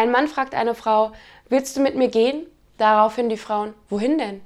Ein Mann fragt eine Frau, willst du mit mir gehen? Daraufhin die Frauen, wohin denn?